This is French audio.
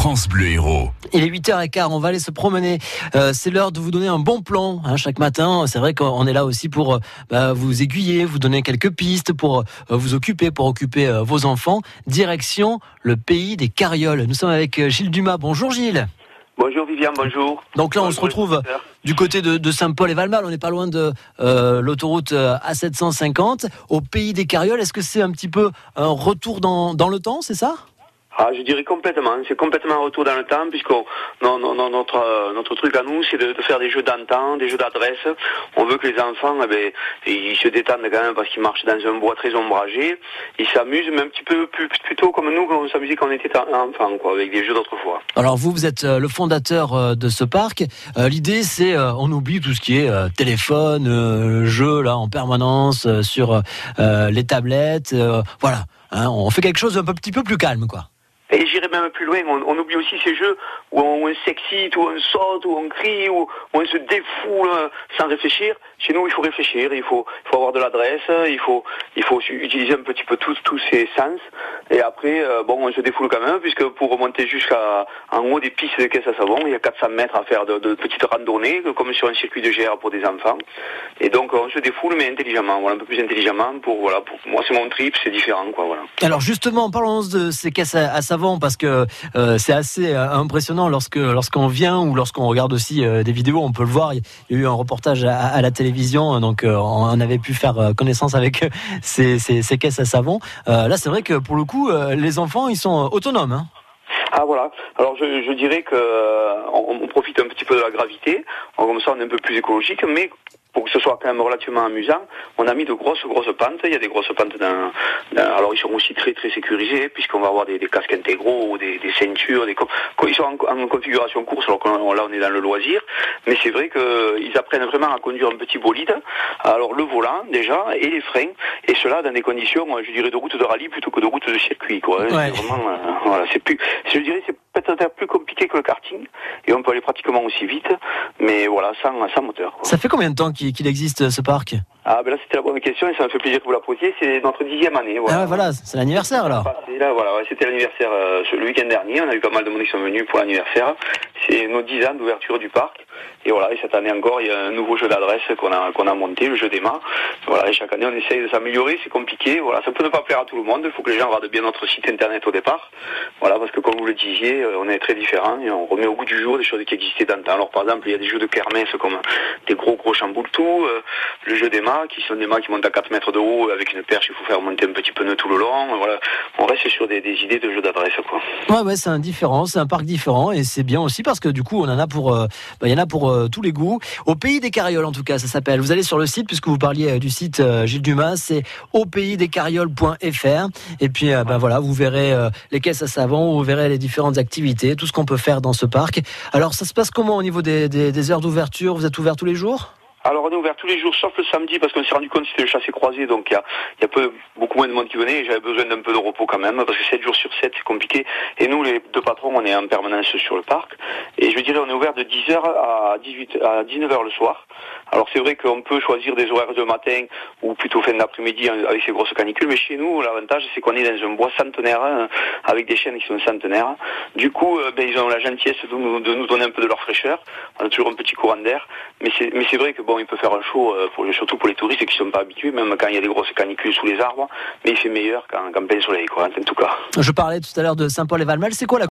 France Bleu Héros. Il est 8h15, on va aller se promener. Euh, c'est l'heure de vous donner un bon plan hein, chaque matin. C'est vrai qu'on est là aussi pour euh, bah, vous aiguiller, vous donner quelques pistes pour euh, vous occuper, pour occuper euh, vos enfants. Direction le pays des carrioles. Nous sommes avec Gilles Dumas. Bonjour Gilles. Bonjour Viviane, bonjour. Donc là, on Bonjour, se retrouve du côté de, de Saint-Paul et Valmal. On n'est pas loin de euh, l'autoroute euh, A750 au pays des carrioles. Est-ce que c'est un petit peu un retour dans, dans le temps, c'est ça? Ah, je dirais complètement. C'est complètement un retour dans le temps, puisque notre, euh, notre truc à nous, c'est de, faire des jeux d'antan, des jeux d'adresse. On veut que les enfants, eh ben, ils se détendent quand même parce qu'ils marchent dans un bois très ombragé. Ils s'amusent, mais un petit peu plus, plutôt comme nous, quand on s'amusait quand on était enfant, quoi, avec des jeux d'autrefois. Alors vous, vous êtes euh, le fondateur euh, de ce parc. L'idée, c'est on oublie tout ce qui est téléphone, jeu là en permanence sur les tablettes. voilà, Hein, on fait quelque chose un petit peu plus calme, quoi. Et j'irai même plus loin, on, oublie aussi ces jeux où on, on s'excite, où on saute, où on crie, où, on se défoule euh, sans réfléchir. Chez nous, il faut réfléchir, il faut, avoir de l'adresse, il faut, il faut utiliser un petit peu tous, tous ces sens. Et après, euh, bon, on se défoule quand même, puisque pour remonter jusqu'à en haut des pistes de caisse à savon, il y a 400 mètres à faire de, petites randonnées, comme sur un circuit de GR pour des enfants. Et donc, on se défoule, mais intelligemment, un peu plus intelligemment. Pour, voilà, moi, c'est mon trip, c'est différent, quoi, voilà. Alors justement, parlons de ces caisses à savon parce que euh, c'est assez euh, impressionnant lorsque lorsqu'on vient ou lorsqu'on regarde aussi euh, des vidéos, on peut le voir. Il y a eu un reportage à, la télévision, donc on avait pu faire connaissance avec ces, caisses à savon. Là, c'est vrai que pour le coup, les enfants, ils sont autonomes. Hein. Ah voilà. Alors je, dirais euh, on, profite un petit peu de la gravité. Comme ça, on est un peu plus écologique, mais pour que ce soit quand même relativement amusant, on a mis de grosses grosses pentes. Il y a des grosses pentes dans, dans- alors ils sont aussi très très sécurisés puisqu'on va avoir des, des casques intégraux, des, des ceintures, des ils sont en, en configuration course. Alors que là on est dans le loisir, mais c'est vrai qu'ils apprennent vraiment à conduire un petit bolide. Alors le volant déjà et les freins et cela dans des conditions, je dirais, de route de rallye plutôt que de route de circuit. Quoi. Ouais. C'est vraiment, euh, voilà, c'est plus, je dirais, c'est peut-être plus compliqué que le karting et on peut aller pratiquement aussi vite, mais voilà, sans, sans moteur. quoi. Ça fait combien de temps qu'il existe ce parc? Ah ben là c'était la bonne question et ça me fait plaisir que vous la posiez. C'est notre dixième année. Voilà. Ah ouais, voilà, c'est l'anniversaire alors. Passé, là, voilà, ouais, c'était l'anniversaire euh, le week-end dernier. On a eu pas mal de monde qui sont venus pour l'anniversaire. C'est nos 10 ans d'ouverture du parc. Et voilà, et cette année encore, il y a un nouveau jeu d'adresse qu'on a a monté, le jeu des mains. Voilà, et chaque année on essaye de s'améliorer. C'est compliqué. Voilà, ça peut ne pas plaire à tout le monde. Il faut que les gens regardent bien notre site internet au départ. Voilà, parce que comme vous le disiez, euh, on est très différents et on remet au goût du jour des choses qui existaient d'antan. Alors par exemple, il y a des jeux de kermesse comme des gros gros chamboule-tout, euh, le jeu des mâts qui sont des mâts qui montent à 4 mètres de haut avec une perche, il faut faire monter un petit pneu tout le long. Voilà, on reste sur des, idées de jeux d'adresse quoi. Ouais, ouais, c'est un différent, c'est un parc différent et c'est bien aussi parce que du coup, on en a pour, euh, bah, y en a pour euh, tous les goûts. Au pays des carrioles, en tout cas, ça s'appelle. Vous allez sur le site puisque vous parliez euh, du site euh, Gilles Dumas, c'est au pays des carrioles.fr et puis, ben voilà, vous verrez les caisses à savon, vous verrez les différentes activités, tout ce qu'on peut faire dans ce parc. Alors, ça se passe comment au niveau des- des heures d'ouverture? Vous êtes ouvert tous les jours? Alors on est ouvert tous les jours sauf le samedi parce qu'on s'est rendu compte que c'était le chassé croisé donc il y a, peu, beaucoup moins de monde qui venait et j'avais besoin d'un peu de repos quand même parce que 7 jours sur 7 c'est compliqué et nous les deux patrons on est en permanence sur le parc et je dire on est ouvert de 10h à 18 à 19h le soir. Alors c'est vrai qu'on peut choisir des horaires de matin ou plutôt fin d'après-midi hein, avec ces grosses canicules mais chez nous l'avantage c'est qu'on est dans un bois centenaire hein, avec des chênes qui sont centenaires. Du coup euh, ben, ils ont la gentillesse de nous, donner un peu de leur fraîcheur. On a toujours un petit courant d'air mais c'est vrai que bon il peut faire un chaud euh, surtout pour les touristes qui sont pas habitués même quand il y a des grosses canicules sous les arbres mais il fait meilleur qu'en qu'en plein soleil quoi en tout cas. Je parlais tout à l'heure de Saint-Paul et Valmal. C'est quoi la